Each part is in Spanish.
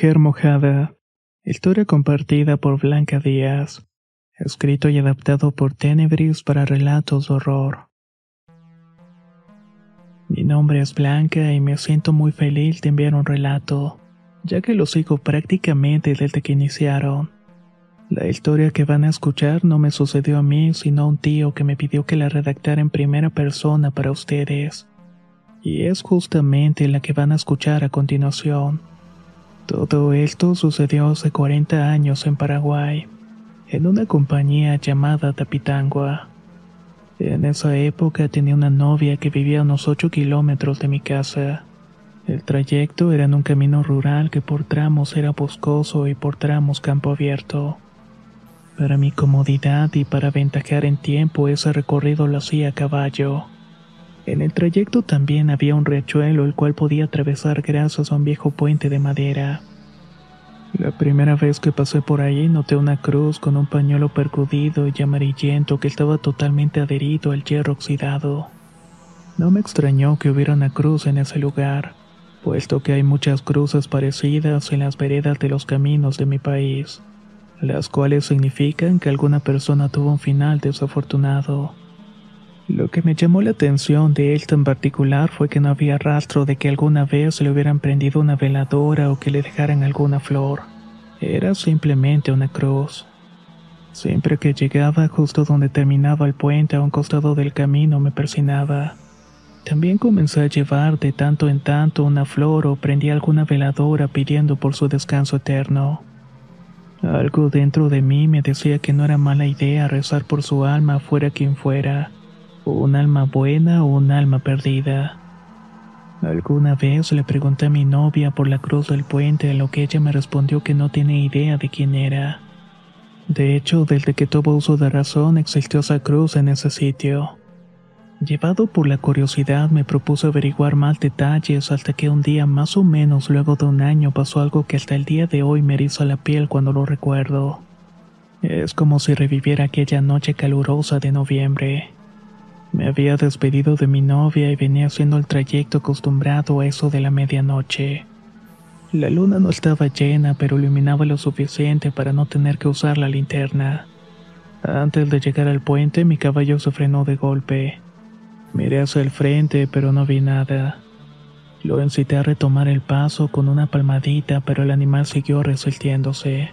Mujer mojada. Historia compartida por Blanca Díaz. Escrito y adaptado por Tenebris para relatos de horror. Mi nombre es Blanca y me siento muy feliz de enviar un relato, ya que lo sigo prácticamente desde que iniciaron. La historia que van a escuchar no me sucedió a mí, sino a un tío que me pidió que la redactara en primera persona para ustedes. Y es justamente la que van a escuchar a continuación. Todo esto sucedió hace 40 años en Paraguay, en una compañía llamada Tapitangua. En esa época tenía una novia que vivía a unos 8 kilómetros de mi casa. El trayecto era en un camino rural que por tramos era boscoso y por tramos campo abierto. Para mi comodidad y para aventajar en tiempo ese recorrido lo hacía a caballo. En el trayecto también había un riachuelo el cual podía atravesar gracias a un viejo puente de madera. La primera vez que pasé por ahí noté una cruz con un pañuelo percudido y amarillento que estaba totalmente adherido al hierro oxidado. No me extrañó que hubiera una cruz en ese lugar, puesto que hay muchas cruces parecidas en las veredas de los caminos de mi país, las cuales significan que alguna persona tuvo un final desafortunado. Lo que me llamó la atención de él en particular fue que no había rastro de que alguna vez le hubieran prendido una veladora o que le dejaran alguna flor. Era simplemente una cruz. Siempre que llegaba justo donde terminaba el puente a un costado del camino me persinaba. También comencé a llevar de tanto en tanto una flor o prendía alguna veladora pidiendo por su descanso eterno. Algo dentro de mí me decía que no era mala idea rezar por su alma fuera quien fuera un alma buena o un alma perdida. Alguna vez le pregunté a mi novia por la cruz del puente, a lo que ella me respondió que no tiene idea de quién era. De hecho, desde que tuvo uso de razón existió esa cruz en ese sitio. Llevado por la curiosidad me propuse averiguar más detalles hasta que un día más o menos luego de un año pasó algo que hasta el día de hoy me eriza la piel cuando lo recuerdo. Es como si reviviera aquella noche calurosa de noviembre. Me había despedido de mi novia y venía haciendo el trayecto acostumbrado a eso de la medianoche. La luna no estaba llena, pero iluminaba lo suficiente para no tener que usar la linterna. Antes de llegar al puente, mi caballo se frenó de golpe. Miré hacia el frente, pero no vi nada. Lo incité a retomar el paso con una palmadita, pero el animal siguió resaltiéndose.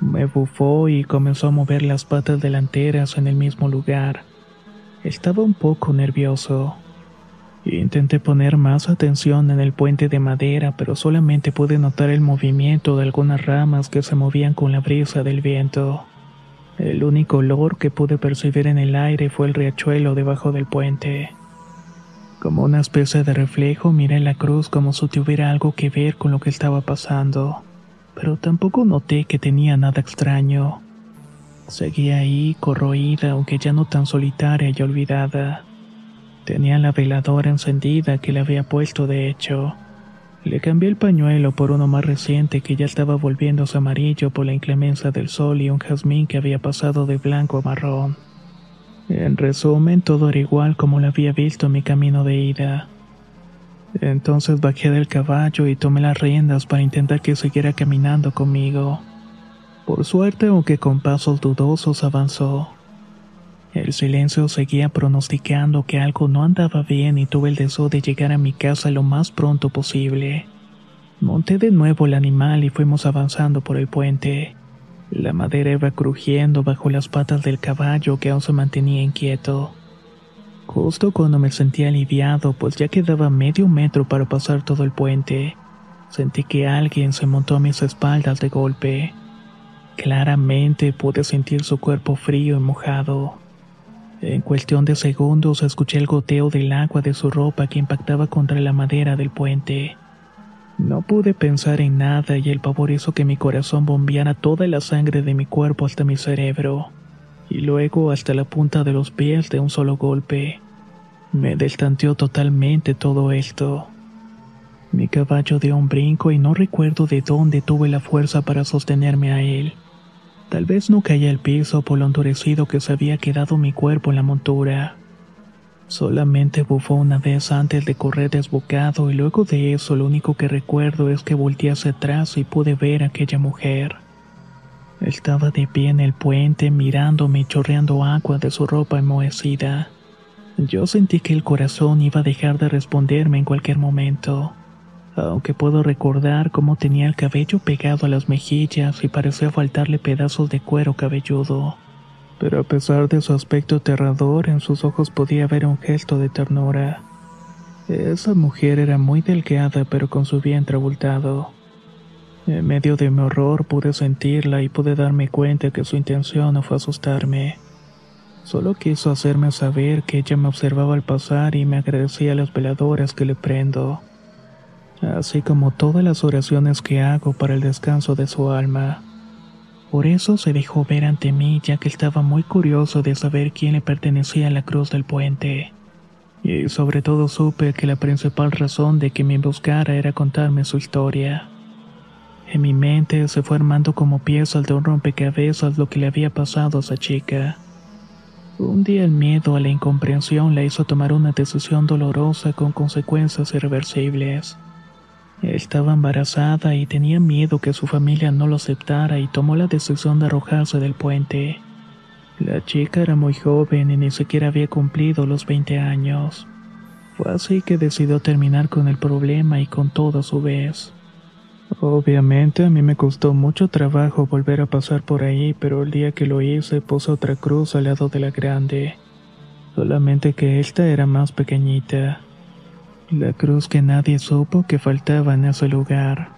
Me bufó y comenzó a mover las patas delanteras en el mismo lugar. Estaba un poco nervioso. Intenté poner más atención en el puente de madera, pero solamente pude notar el movimiento de algunas ramas que se movían con la brisa del viento. El único olor que pude percibir en el aire fue el riachuelo debajo del puente. Como una especie de reflejo miré la cruz como si tuviera algo que ver con lo que estaba pasando, pero tampoco noté que tenía nada extraño. Seguía ahí, corroída, aunque ya no tan solitaria y olvidada. Tenía la veladora encendida que le había puesto de hecho. Le cambié el pañuelo por uno más reciente que ya estaba volviéndose amarillo por la inclemencia del sol y un jazmín que había pasado de blanco a marrón. En resumen, todo era igual como lo había visto en mi camino de ida. Entonces bajé del caballo y tomé las riendas para intentar que siguiera caminando conmigo. Por suerte, aunque con pasos dudosos, avanzó. El silencio seguía pronosticando que algo no andaba bien y tuve el deseo de llegar a mi casa lo más pronto posible. Monté de nuevo el animal y fuimos avanzando por el puente. La madera iba crujiendo bajo las patas del caballo que aún se mantenía inquieto. Justo cuando me sentí aliviado, pues ya quedaba medio metro para pasar todo el puente, sentí que alguien se montó a mis espaldas de golpe. Claramente pude sentir su cuerpo frío y mojado. En cuestión de segundos escuché el goteo del agua de su ropa que impactaba contra la madera del puente. No pude pensar en nada y el pavor hizo que mi corazón bombeara toda la sangre de mi cuerpo hasta mi cerebro, y luego hasta la punta de los pies de un solo golpe. Me destanteó totalmente todo esto. Mi caballo dio un brinco y no recuerdo de dónde tuve la fuerza para sostenerme a él. Tal vez no caía al piso por lo endurecido que se había quedado mi cuerpo en la montura. Solamente bufó una vez antes de correr desbocado y luego de eso lo único que recuerdo es que volteé hacia atrás y pude ver a aquella mujer. Estaba de pie en el puente mirándome y chorreando agua de su ropa enmohecida. Yo sentí que el corazón iba a dejar de responderme en cualquier momento aunque puedo recordar cómo tenía el cabello pegado a las mejillas y parecía faltarle pedazos de cuero cabelludo. Pero a pesar de su aspecto aterrador, en sus ojos podía ver un gesto de ternura. Esa mujer era muy delgada pero con su vientre abultado. En medio de mi horror pude sentirla y pude darme cuenta que su intención no fue asustarme. Solo quiso hacerme saber que ella me observaba al pasar y me agradecía las veladoras que le prendo así como todas las oraciones que hago para el descanso de su alma. Por eso se dejó ver ante mí ya que estaba muy curioso de saber quién le pertenecía a la cruz del puente. Y sobre todo supe que la principal razón de que me buscara era contarme su historia. En mi mente se fue armando como piezas de un rompecabezas lo que le había pasado a esa chica. Un día el miedo a la incomprensión la hizo tomar una decisión dolorosa con consecuencias irreversibles. Estaba embarazada y tenía miedo que su familia no lo aceptara y tomó la decisión de arrojarse del puente. La chica era muy joven y ni siquiera había cumplido los 20 años. Fue así que decidió terminar con el problema y con todo a su vez. Obviamente a mí me costó mucho trabajo volver a pasar por ahí, pero el día que lo hice puse otra cruz al lado de la grande. Solamente que esta era más pequeñita. La cruz que nadie supo que faltaba en ese lugar.